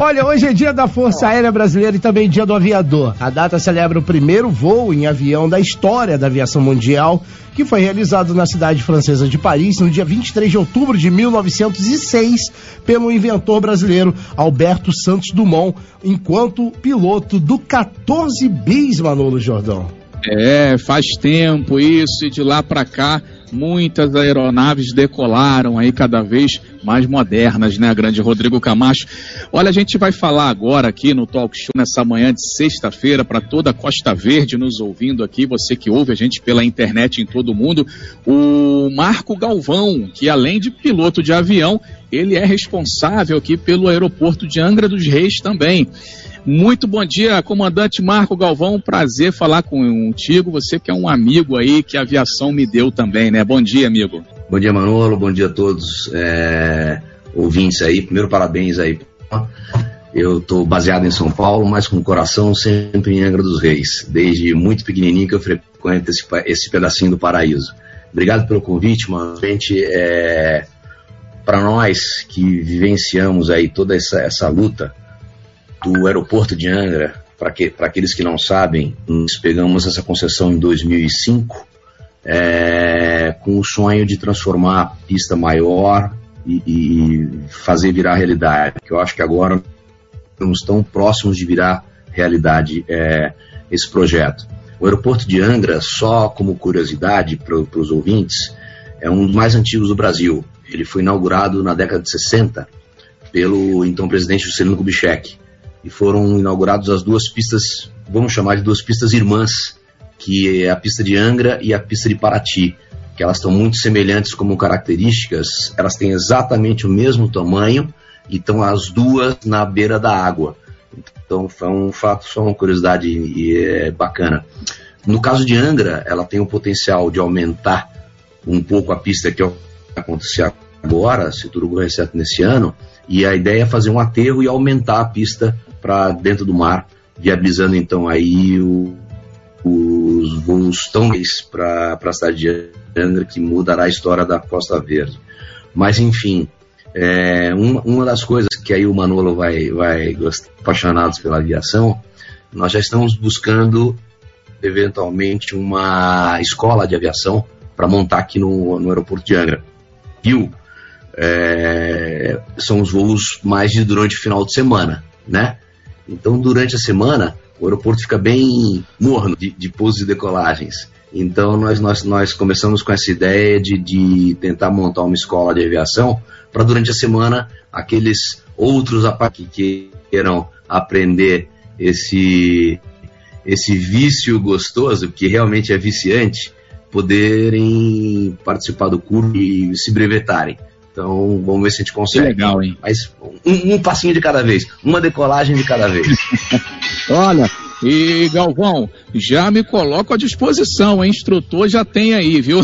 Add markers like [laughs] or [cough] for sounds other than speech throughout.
Olha, hoje é dia da Força Aérea Brasileira e também dia do aviador. A data celebra o primeiro voo em avião da história da aviação mundial, que foi realizado na cidade francesa de Paris no dia 23 de outubro de 1906 pelo inventor brasileiro Alberto Santos Dumont, enquanto piloto do 14 bis Manolo Jordão. É, faz tempo isso e de lá para cá muitas aeronaves decolaram aí cada vez mais modernas, né, grande Rodrigo Camacho? Olha, a gente vai falar agora aqui no Talk Show nessa manhã de sexta-feira para toda a Costa Verde nos ouvindo aqui, você que ouve a gente pela internet em todo mundo, o Marco Galvão, que além de piloto de avião, ele é responsável aqui pelo aeroporto de Angra dos Reis também. Muito bom dia, comandante Marco Galvão. Prazer falar contigo. Você que é um amigo aí que a aviação me deu também, né? Bom dia, amigo. Bom dia, Manolo. Bom dia a todos é, ouvintes aí. Primeiro, parabéns aí. Eu estou baseado em São Paulo, mas com o coração sempre em Angra dos Reis. Desde muito pequenininho que eu frequento esse, esse pedacinho do paraíso. Obrigado pelo convite, mano. Gente, é, para nós que vivenciamos aí toda essa, essa luta do aeroporto de Angra, para aqueles que não sabem, nós pegamos essa concessão em 2005 é, com o sonho de transformar a pista maior e, e, fazer virar realidade. Eu acho que agora estamos tão próximos de virar realidade é, esse projeto. O aeroporto de Angra, só como curiosidade para os ouvintes, é um dos mais antigos do Brasil. Ele foi inaugurado na década de 60 pelo então presidente Juscelino Kubitschek e foram inauguradas as duas pistas, vamos chamar de duas pistas irmãs, que é a pista de Angra e a pista de Paraty, que elas estão muito semelhantes como características, elas têm exatamente o mesmo tamanho e estão as duas na beira da água. Então foi um fato, só uma curiosidade e é bacana. No caso de Angra, ela tem o potencial de aumentar um pouco a pista que acontecer agora, se tudo correr certo nesse ano, e a ideia é fazer um aterro e aumentar a pista para dentro do mar, viabilizando então aí o, os voos tão para a cidade de Angra que mudará a história da Costa Verde. Mas enfim, é, uma, uma, das coisas que aí o Manolo vai, vai gostar, apaixonados pela aviação, nós já estamos buscando eventualmente uma escola de aviação para montar aqui no, no aeroporto de Angra. Viu? É, são os voos mais de durante o final de semana, né? Então, durante a semana, o aeroporto fica bem morno de, de pousos e decolagens. Então, nós, nós, nós começamos com essa ideia de, de tentar montar uma escola de aviação para, durante a semana, aqueles outros que queiram aprender esse, esse vício gostoso, que realmente é viciante, poderem participar do curso e se brevetarem. Então, vamos ver se a gente consegue. Que legal, hein? Mas um, um passinho de cada vez, uma decolagem de cada vez. [laughs] Olha, e Galvão, já me coloco à disposição, hein? Instrutor já tem aí, viu?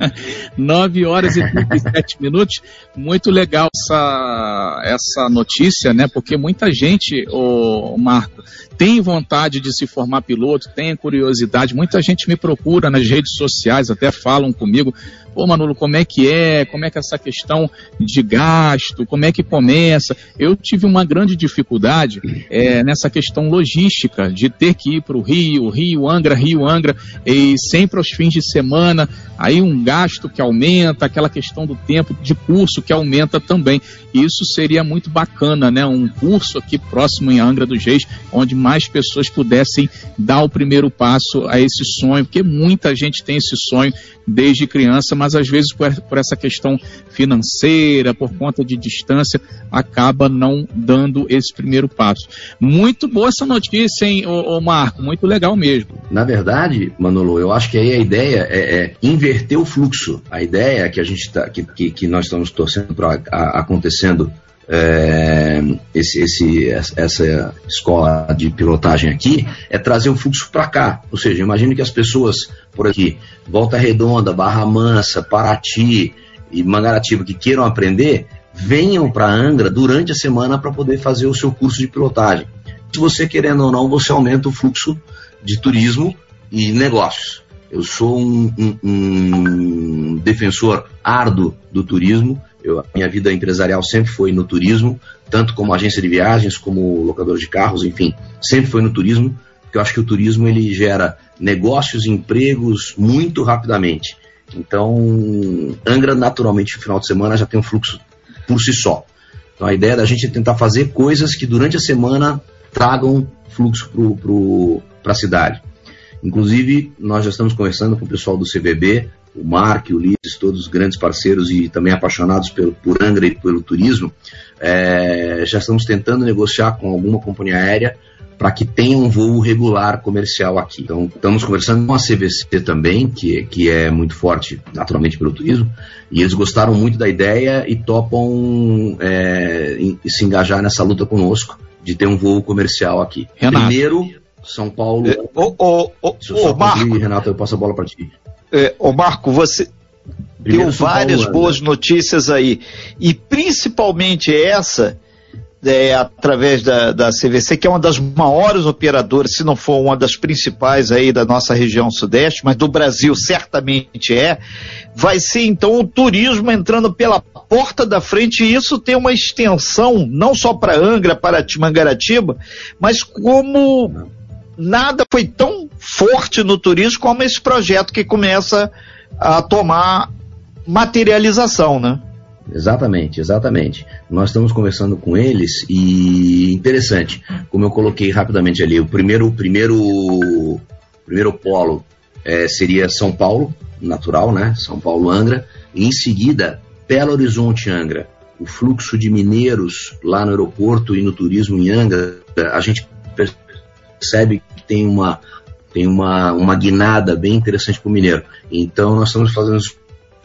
[laughs] 9 horas e 37 [laughs] minutos. Muito legal essa, essa notícia, né? Porque muita gente, o Marco, tem vontade de se formar piloto, tem curiosidade. Muita gente me procura nas redes sociais, até falam comigo. Pô, Manolo, como é que é? Como é que é essa questão de gasto? Como é que começa? Eu tive uma grande dificuldade é, nessa questão logística, de ter que ir para o Rio, Rio, Angra, Rio, Angra, e sempre aos fins de semana, aí um gasto que aumenta, aquela questão do tempo de curso que aumenta também. Isso seria muito bacana, né? Um curso aqui próximo em Angra dos Reis, onde mais pessoas pudessem dar o primeiro passo a esse sonho, porque muita gente tem esse sonho desde criança, mas às vezes por, por essa questão financeira, por conta de distância, acaba não dando esse primeiro passo. Muito boa essa notícia, hein, ô, ô Marco? Muito legal mesmo. Na verdade, Manolo, eu acho que aí a ideia é, é inverter o fluxo. A ideia que a gente tá, que, que, que nós estamos torcendo para acontecendo é, esse, esse, essa escola de pilotagem aqui é trazer o fluxo para cá. Ou seja, imagine que as pessoas por aqui, Volta Redonda, Barra Mansa, Paraty e Mangaratiba, que queiram aprender, venham para Angra durante a semana para poder fazer o seu curso de pilotagem. Se você querendo ou não, você aumenta o fluxo de turismo e negócios. Eu sou um, um, um defensor árduo do turismo Eu, minha vida empresarial sempre foi no turismo, tanto como agência de viagens, como locador de carros, enfim, sempre foi no turismo, porque eu acho que o turismo ele gera negócios, empregos muito rapidamente. Então, Angra naturalmente no final de semana já tem um fluxo por si só. Então a ideia da gente é tentar fazer coisas que durante a semana tragam fluxo para a cidade. Inclusive, nós já estamos conversando com o pessoal do CVB, o Mark, o Liz, todos grandes parceiros e também apaixonados pelo, por Angra e pelo turismo. É, já estamos tentando negociar com alguma companhia aérea para que tenha um voo regular comercial aqui. Então, estamos conversando com a CVC também, que, que é muito forte, naturalmente, pelo turismo, e eles gostaram muito da ideia e topam é, em, se engajar nessa luta conosco de ter um voo comercial aqui. Renato. Primeiro, São Paulo. É, ô, ô, ô, Renato, eu passo a bola para ti. É, ô, Marco, você, deu várias boas notícias aí. E principalmente essa é, através da, da CVC, que é uma das maiores operadoras, se não for uma das principais aí da nossa região sudeste, mas do Brasil certamente é, vai ser então o turismo entrando pela porta da frente e isso tem uma extensão não só para Angra, para Timangaratiba, mas como nada foi tão forte no turismo como esse projeto que começa a tomar materialização, né? Exatamente, exatamente. Nós estamos conversando com eles e interessante, como eu coloquei rapidamente ali, o primeiro, primeiro, primeiro polo é, seria São Paulo, natural, né? São Paulo Angra, e em seguida Belo Horizonte Angra. O fluxo de mineiros lá no aeroporto e no turismo em Angra, a gente percebe que tem uma tem uma, uma guinada bem interessante para o mineiro. Então nós estamos fazendo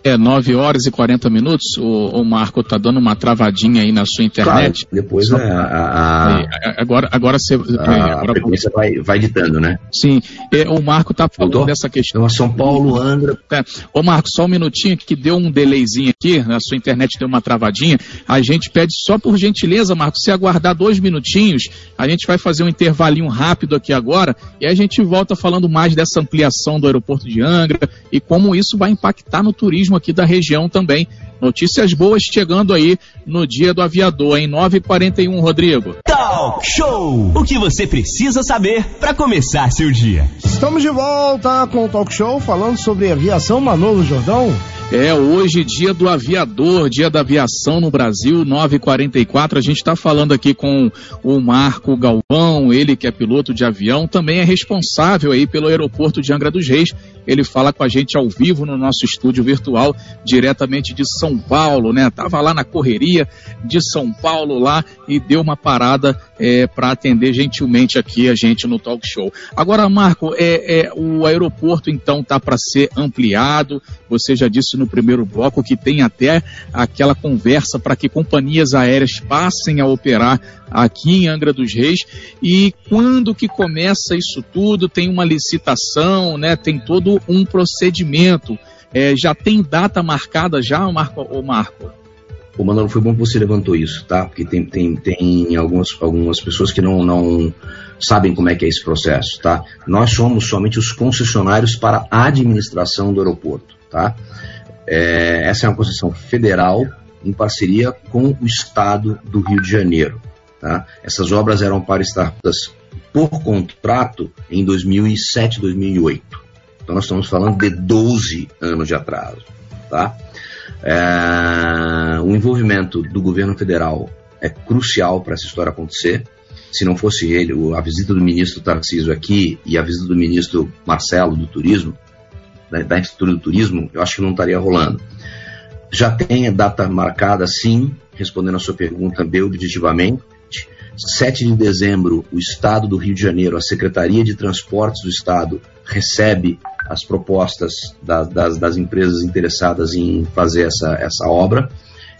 é, 9 horas e 40 minutos. O, o Marco tá dando uma travadinha aí na sua internet. Claro, depois Só... é, a, a, agora, agora você. A, agora... a vai, vai ditando, né? Sim. É, o Marco tá falando Voltou? dessa questão. Então, São Paulo, Andra. É. Ô, Marco, só um minutinho que deu um delayzinho aqui, na sua internet deu uma travadinha. A gente pede só por gentileza, Marco, se aguardar dois minutinhos, a gente vai fazer um intervalinho rápido aqui agora e a gente volta falando mais dessa ampliação do aeroporto de Angra e como isso vai impactar no turismo turismo aqui da região também. Notícias boas chegando aí no dia do aviador, em 9h41, Rodrigo. Talk Show! O que você precisa saber para começar seu dia. Estamos de volta com o Talk Show falando sobre aviação Manolo Jordão. É hoje dia do aviador, dia da aviação no Brasil, 9h44. A gente está falando aqui com o Marco Galvão, ele que é piloto de avião, também é responsável aí pelo aeroporto de Angra dos Reis. Ele fala com a gente ao vivo no nosso estúdio virtual, diretamente de São Paulo, né? Tava lá na correria de São Paulo lá e deu uma parada é, para atender gentilmente aqui a gente no talk show. Agora, Marco, é, é o aeroporto então tá para ser ampliado. Você já disse no primeiro bloco que tem até aquela conversa para que companhias aéreas passem a operar aqui em Angra dos Reis. E quando que começa isso tudo? Tem uma licitação, né? Tem todo um procedimento. É, já tem data marcada já, Marco? Ou Marco? Ô Manolo, foi bom que você levantou isso, tá? Porque tem, tem, tem algumas, algumas pessoas que não, não sabem como é que é esse processo, tá? Nós somos somente os concessionários para a administração do aeroporto, tá? É, essa é uma concessão federal em parceria com o Estado do Rio de Janeiro, tá? Essas obras eram para estar por contrato em 2007, 2008. Então nós estamos falando de 12 anos de atraso, tá? É, o envolvimento do governo federal é crucial para essa história acontecer. Se não fosse ele, a visita do ministro Tarcísio aqui e a visita do ministro Marcelo do Turismo, né, da infraestrutura do turismo, eu acho que não estaria rolando. Já tem a data marcada, sim, respondendo a sua pergunta bem objetivamente. 7 de dezembro, o Estado do Rio de Janeiro, a Secretaria de Transportes do Estado, recebe as propostas da, das, das, empresas interessadas em fazer essa, essa obra.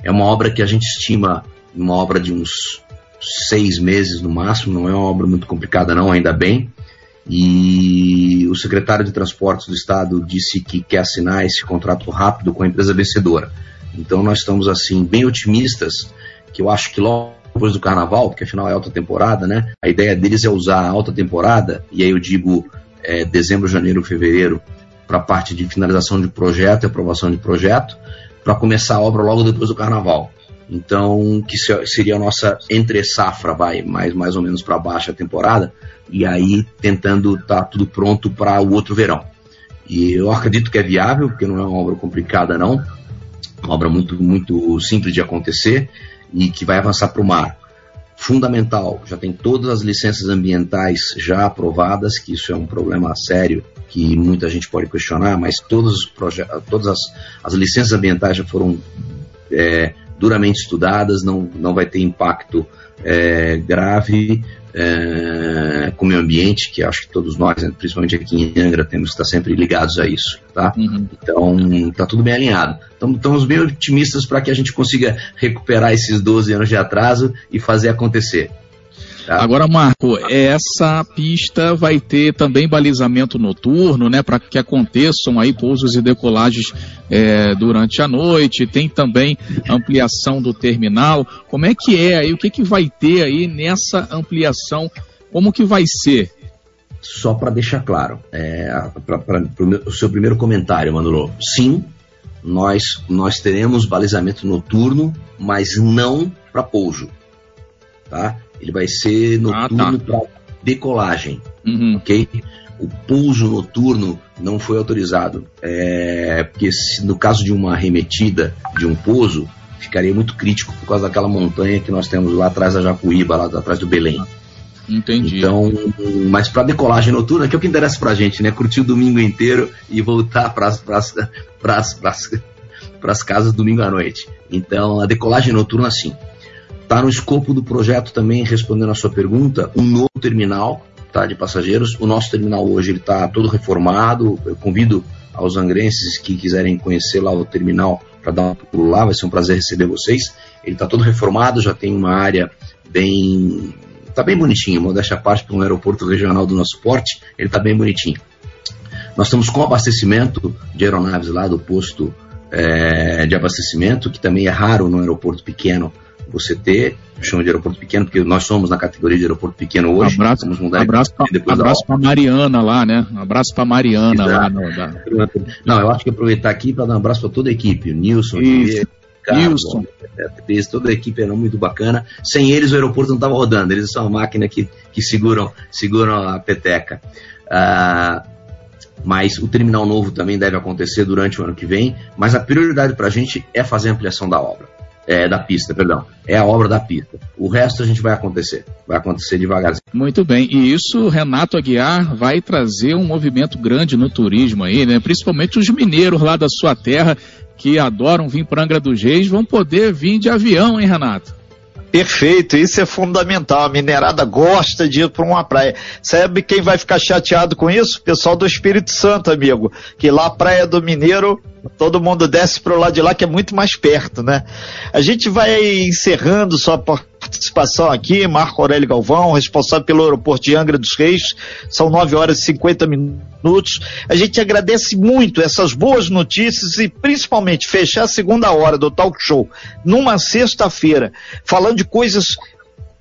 É uma obra que a gente estima uma obra de uns seis meses no máximo, não é uma obra muito complicada não, ainda bem. E o secretário de Transportes do Estado disse que quer assinar esse contrato rápido com a empresa vencedora. Então nós estamos assim bem otimistas, que eu acho que logo depois do carnaval, porque afinal é alta temporada, né? A ideia deles é usar a alta temporada, e aí eu digo é, dezembro, janeiro, fevereiro, para a parte de finalização de projeto e aprovação de projeto, para começar a obra logo depois do carnaval. Então, que seria a nossa entre safra, vai mais, mais ou menos para baixa temporada, e aí tentando estar tá tudo pronto para o outro verão. E eu acredito que é viável, porque não é uma obra complicada, não. Uma obra muito, muito simples de acontecer e que vai avançar para o mar. Fundamental, já tem todas as licenças ambientais já aprovadas, que isso é um problema sério que muita gente pode questionar, mas todos todas as, as licenças ambientais já foram é, duramente estudadas, não, não vai ter impacto é, grave é, com o meio ambiente, que acho que todos nós, né, principalmente aqui em Angra, temos que estar sempre ligados a isso. Tá? Uhum. Então, está tudo bem alinhado. Então, estamos bem otimistas para que a gente consiga recuperar esses 12 anos de atraso e fazer acontecer. Tá? Agora, Marco, essa pista vai ter também balizamento noturno, né, para que aconteçam aí pousos e decolagens é, durante a noite. Tem também ampliação do terminal. Como é que é aí? O que, que vai ter aí nessa ampliação? Como que vai ser? Só para deixar claro, é, para o seu primeiro comentário, Manolo, sim, nós, nós teremos balizamento noturno, mas não para pouso. Tá? Ele vai ser noturno ah, tá. para decolagem, uhum. ok? O pouso noturno não foi autorizado, é, porque se, no caso de uma arremetida de um pouso, ficaria muito crítico por causa daquela montanha que nós temos lá atrás da Jacuíba, lá atrás do Belém. Entendi. Então, mas para decolagem noturna, que é o que interessa para a gente, né? Curtir o domingo inteiro e voltar para as casas domingo à noite. Então, a decolagem noturna, sim. Está no escopo do projeto também, respondendo a sua pergunta, um novo terminal tá, de passageiros. O nosso terminal hoje está todo reformado. Eu convido aos angrenses que quiserem conhecer lá o terminal para dar um pulo lá, vai ser um prazer receber vocês. Ele está todo reformado, já tem uma área bem. Está bem bonitinho, modéstia à parte para um aeroporto regional do nosso porte, ele está bem bonitinho. Nós estamos com abastecimento de aeronaves lá do posto é, de abastecimento, que também é raro no aeroporto pequeno você ter, chama de aeroporto pequeno, porque nós somos na categoria de aeroporto pequeno hoje. Abraço, vamos mudar abraço para Mariana lá, né? abraço para Mariana Exato. lá. No, da... Não, eu acho que aproveitar aqui para dar um abraço para toda a equipe, o Nilson, Nilson. toda a equipe era muito bacana. Sem eles o aeroporto não estava rodando, eles são a máquina que, que seguram, seguram a peteca. Ah, mas o terminal novo também deve acontecer durante o ano que vem. Mas a prioridade para a gente é fazer a ampliação da obra é, da pista, perdão. É a obra da pista. O resto a gente vai acontecer. Vai acontecer devagarzinho. Muito bem. E isso, Renato Aguiar, vai trazer um movimento grande no turismo aí, né? Principalmente os mineiros lá da sua terra que adoram vir para Angra dos Reis vão poder vir de avião, hein, Renato? Perfeito, isso é fundamental. A minerada gosta de ir para uma praia. Sabe quem vai ficar chateado com isso? O pessoal do Espírito Santo, amigo. Que lá Praia do Mineiro todo mundo desce para o lado de lá, que é muito mais perto, né? A gente vai encerrando sua participação aqui, Marco Aurélio Galvão, responsável pelo aeroporto de Angra dos Reis, são 9 horas e 50 minutos. A gente agradece muito essas boas notícias e principalmente fechar a segunda hora do talk show numa sexta-feira, falando de coisas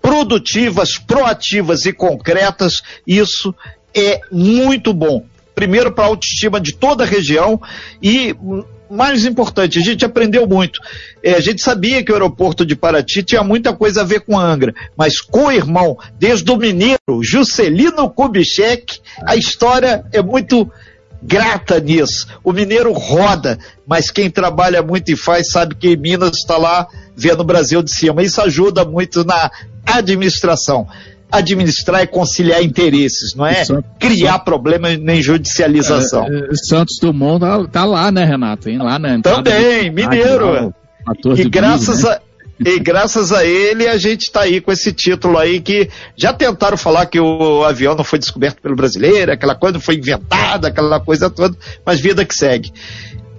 produtivas, proativas e concretas, isso é muito bom. Primeiro para a autoestima de toda a região e mais importante, a gente aprendeu muito. É, a gente sabia que o aeroporto de Paraty tinha muita coisa a ver com Angra, mas com o irmão, desde o mineiro Juscelino Kubitschek, a história é muito grata nisso. O mineiro roda, mas quem trabalha muito e faz sabe que Minas está lá vendo o Brasil de cima. Isso ajuda muito na administração administrar e conciliar interesses, não é criar problemas nem judicialização. É, é, Santos Dumont tá, tá, lá, né, Renato? Hein? Lá, né? Também, mineiro. e graças né? a e graças a ele a gente está aí com esse título aí que já tentaram falar que o avião não foi descoberto pelo brasileiro, aquela coisa não foi inventada, aquela coisa toda, mas vida que segue.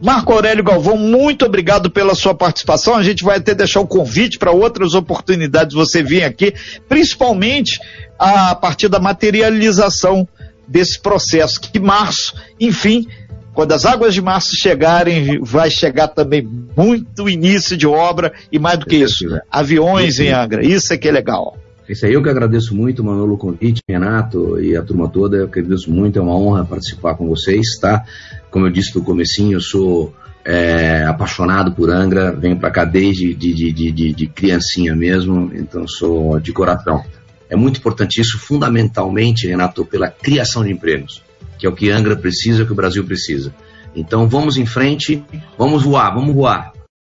Marco Aurélio Galvão, muito obrigado pela sua participação. A gente vai até deixar o convite para outras oportunidades você vir aqui, principalmente a partir da materialização desse processo, que março, enfim, quando as águas de março chegarem, vai chegar também muito início de obra e mais do que isso, aviões em Angra. Isso é que é legal. Isso aí eu que agradeço muito, Manolo Convite, Renato e a turma toda, eu agradeço muito, é uma honra participar com vocês, tá? Como eu disse no comecinho, eu sou é, apaixonado por Angra, venho para cá desde de, de, de, de, criancinha mesmo, então sou de coração. É muito importante isso, fundamentalmente, Renato, pela criação de empregos, que é o que Angra precisa, que o Brasil precisa. Então vamos em frente, vamos voar, vamos voar.